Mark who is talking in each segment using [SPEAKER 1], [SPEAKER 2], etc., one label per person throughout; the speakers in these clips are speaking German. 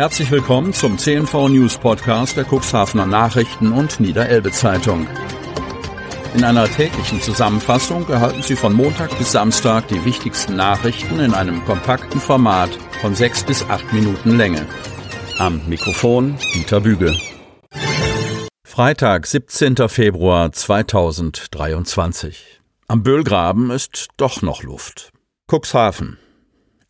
[SPEAKER 1] Herzlich willkommen zum CNV News Podcast der Cuxhavener Nachrichten und Niederelbe Zeitung. In einer täglichen Zusammenfassung erhalten Sie von Montag bis Samstag die wichtigsten Nachrichten in einem kompakten Format von sechs bis acht Minuten Länge. Am Mikrofon Dieter Büge. Freitag, 17. Februar 2023. Am Böhlgraben ist doch noch Luft. Cuxhaven.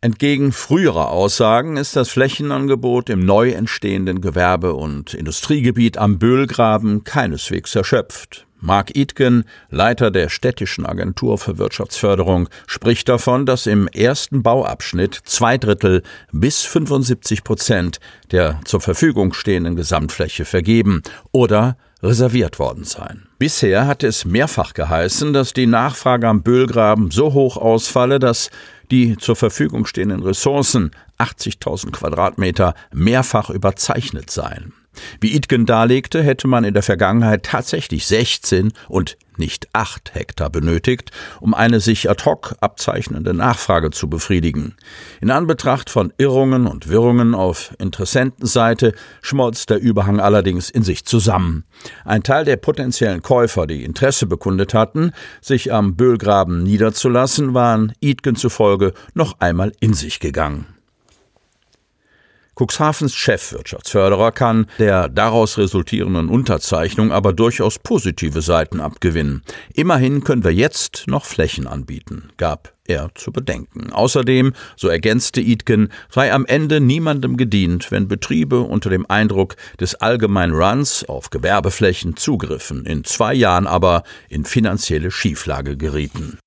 [SPEAKER 1] Entgegen früherer Aussagen ist das Flächenangebot im neu entstehenden Gewerbe- und Industriegebiet am Böhlgraben keineswegs erschöpft. Mark Itgen, Leiter der städtischen Agentur für Wirtschaftsförderung, spricht davon, dass im ersten Bauabschnitt zwei Drittel bis 75 Prozent der zur Verfügung stehenden Gesamtfläche vergeben oder reserviert worden seien. Bisher hatte es mehrfach geheißen, dass die Nachfrage am Böhlgraben so hoch ausfalle, dass die zur Verfügung stehenden Ressourcen 80.000 Quadratmeter mehrfach überzeichnet seien. Wie Itgen darlegte, hätte man in der Vergangenheit tatsächlich 16 und nicht 8 Hektar benötigt, um eine sich ad hoc abzeichnende Nachfrage zu befriedigen. In Anbetracht von Irrungen und Wirrungen auf Interessentenseite schmolz der Überhang allerdings in sich zusammen. Ein Teil der potenziellen Käufer, die Interesse bekundet hatten, sich am Böhlgraben niederzulassen, waren Itgen zufolge noch einmal in sich gegangen. Cuxhavens Chefwirtschaftsförderer kann der daraus resultierenden Unterzeichnung aber durchaus positive Seiten abgewinnen. Immerhin können wir jetzt noch Flächen anbieten, gab er zu bedenken. Außerdem, so ergänzte Itken, sei am Ende niemandem gedient, wenn Betriebe unter dem Eindruck des allgemeinen Runs auf Gewerbeflächen zugriffen, in zwei Jahren aber in finanzielle Schieflage gerieten.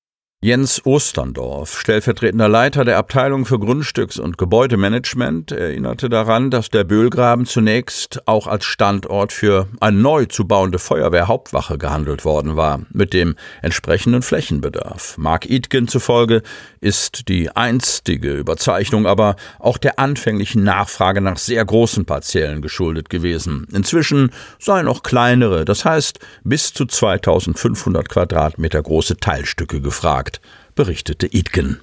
[SPEAKER 1] Jens Osterndorf, stellvertretender Leiter der Abteilung für Grundstücks- und Gebäudemanagement, erinnerte daran, dass der Böhlgraben zunächst auch als Standort für eine neu zu bauende Feuerwehrhauptwache gehandelt worden war, mit dem entsprechenden Flächenbedarf. Mark Itgen zufolge ist die einstige Überzeichnung aber auch der anfänglichen Nachfrage nach sehr großen Parzellen geschuldet gewesen. Inzwischen seien auch kleinere, das heißt bis zu 2500 Quadratmeter große Teilstücke gefragt berichtete Idgen.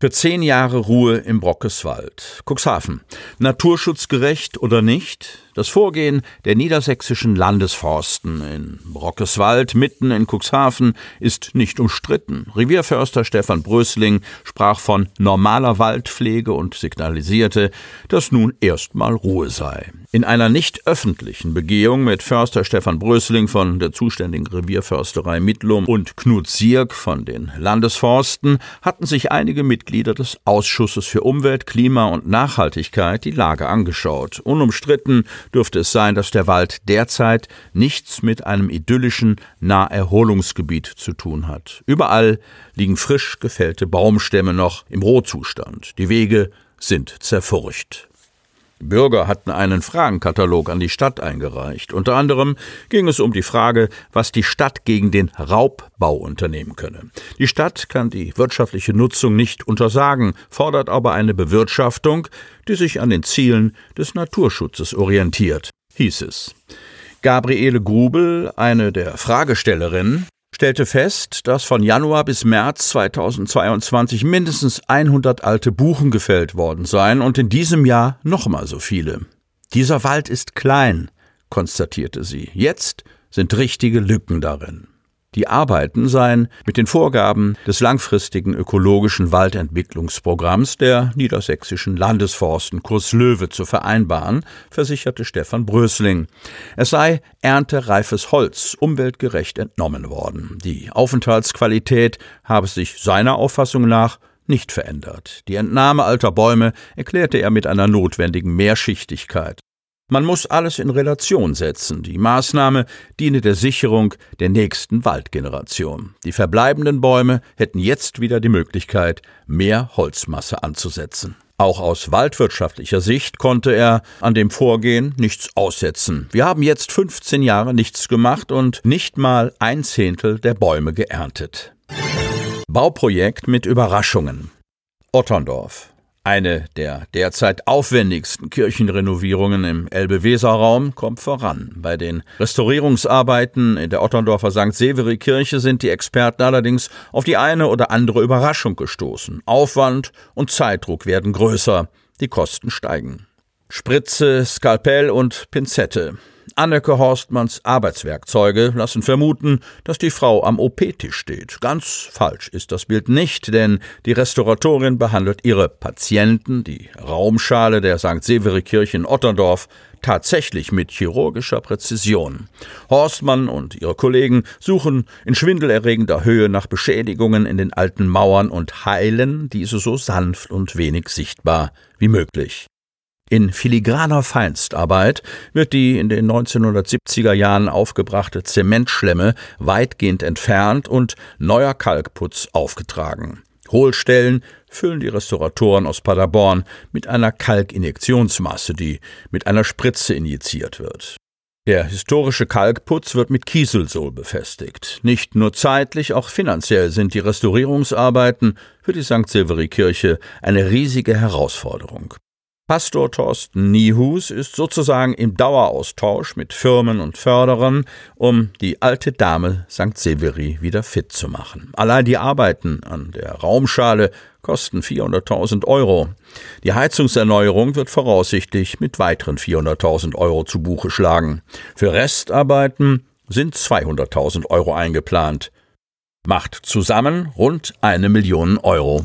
[SPEAKER 1] Für zehn Jahre Ruhe im Brockeswald. Cuxhaven. Naturschutzgerecht oder nicht? Das Vorgehen der niedersächsischen Landesforsten in Brockeswald mitten in Cuxhaven ist nicht umstritten. Revierförster Stefan Brösling sprach von normaler Waldpflege und signalisierte, dass nun erstmal Ruhe sei. In einer nicht öffentlichen Begehung mit Förster Stefan Brösling von der zuständigen Revierförsterei Mittlum und Knut Sierk von den Landesforsten hatten sich einige Mitglieder des Ausschusses für Umwelt, Klima und Nachhaltigkeit die Lage angeschaut. Unumstritten dürfte es sein, dass der Wald derzeit nichts mit einem idyllischen Naherholungsgebiet zu tun hat. Überall liegen frisch gefällte Baumstämme noch im Rohzustand. Die Wege sind zerfurcht. Bürger hatten einen Fragenkatalog an die Stadt eingereicht. Unter anderem ging es um die Frage, was die Stadt gegen den Raubbau unternehmen könne. Die Stadt kann die wirtschaftliche Nutzung nicht untersagen, fordert aber eine Bewirtschaftung, die sich an den Zielen des Naturschutzes orientiert, hieß es. Gabriele Grubel, eine der Fragestellerinnen, stellte fest, dass von Januar bis März 2022 mindestens 100 alte Buchen gefällt worden seien und in diesem Jahr nochmal so viele. Dieser Wald ist klein, konstatierte sie. Jetzt sind richtige Lücken darin. Die Arbeiten seien mit den Vorgaben des langfristigen ökologischen Waldentwicklungsprogramms der niedersächsischen Landesforsten Kurs Löwe zu vereinbaren, versicherte Stefan Brösling. Es sei erntereifes Holz umweltgerecht entnommen worden. Die Aufenthaltsqualität habe sich seiner Auffassung nach nicht verändert. Die Entnahme alter Bäume erklärte er mit einer notwendigen Mehrschichtigkeit. Man muss alles in Relation setzen. Die Maßnahme diene der Sicherung der nächsten Waldgeneration. Die verbleibenden Bäume hätten jetzt wieder die Möglichkeit, mehr Holzmasse anzusetzen. Auch aus waldwirtschaftlicher Sicht konnte er an dem Vorgehen nichts aussetzen. Wir haben jetzt 15 Jahre nichts gemacht und nicht mal ein Zehntel der Bäume geerntet. Bauprojekt mit Überraschungen. Otterndorf. Eine der derzeit aufwendigsten Kirchenrenovierungen im Elbe-Weser-Raum kommt voran. Bei den Restaurierungsarbeiten in der Otterndorfer St. Severi-Kirche sind die Experten allerdings auf die eine oder andere Überraschung gestoßen. Aufwand und Zeitdruck werden größer. die Kosten steigen. Spritze, Skalpell und Pinzette. Anneke Horstmanns Arbeitswerkzeuge lassen vermuten, dass die Frau am OP-Tisch steht. Ganz falsch ist das Bild nicht, denn die Restauratorin behandelt ihre Patienten, die Raumschale der St. Severi-Kirche in Otterndorf, tatsächlich mit chirurgischer Präzision. Horstmann und ihre Kollegen suchen in schwindelerregender Höhe nach Beschädigungen in den alten Mauern und heilen diese so sanft und wenig sichtbar wie möglich. In filigraner Feinstarbeit wird die in den 1970er Jahren aufgebrachte Zementschlemme weitgehend entfernt und neuer Kalkputz aufgetragen. Hohlstellen füllen die Restauratoren aus Paderborn mit einer Kalkinjektionsmasse, die mit einer Spritze injiziert wird. Der historische Kalkputz wird mit Kieselsohl befestigt. Nicht nur zeitlich, auch finanziell sind die Restaurierungsarbeiten für die St. Silveri-Kirche eine riesige Herausforderung. Pastor Thorsten Niehus ist sozusagen im Daueraustausch mit Firmen und Förderern, um die alte Dame St. Severi wieder fit zu machen. Allein die Arbeiten an der Raumschale kosten 400.000 Euro. Die Heizungserneuerung wird voraussichtlich mit weiteren 400.000 Euro zu Buche schlagen. Für Restarbeiten sind 200.000 Euro eingeplant. Macht zusammen rund eine Million Euro.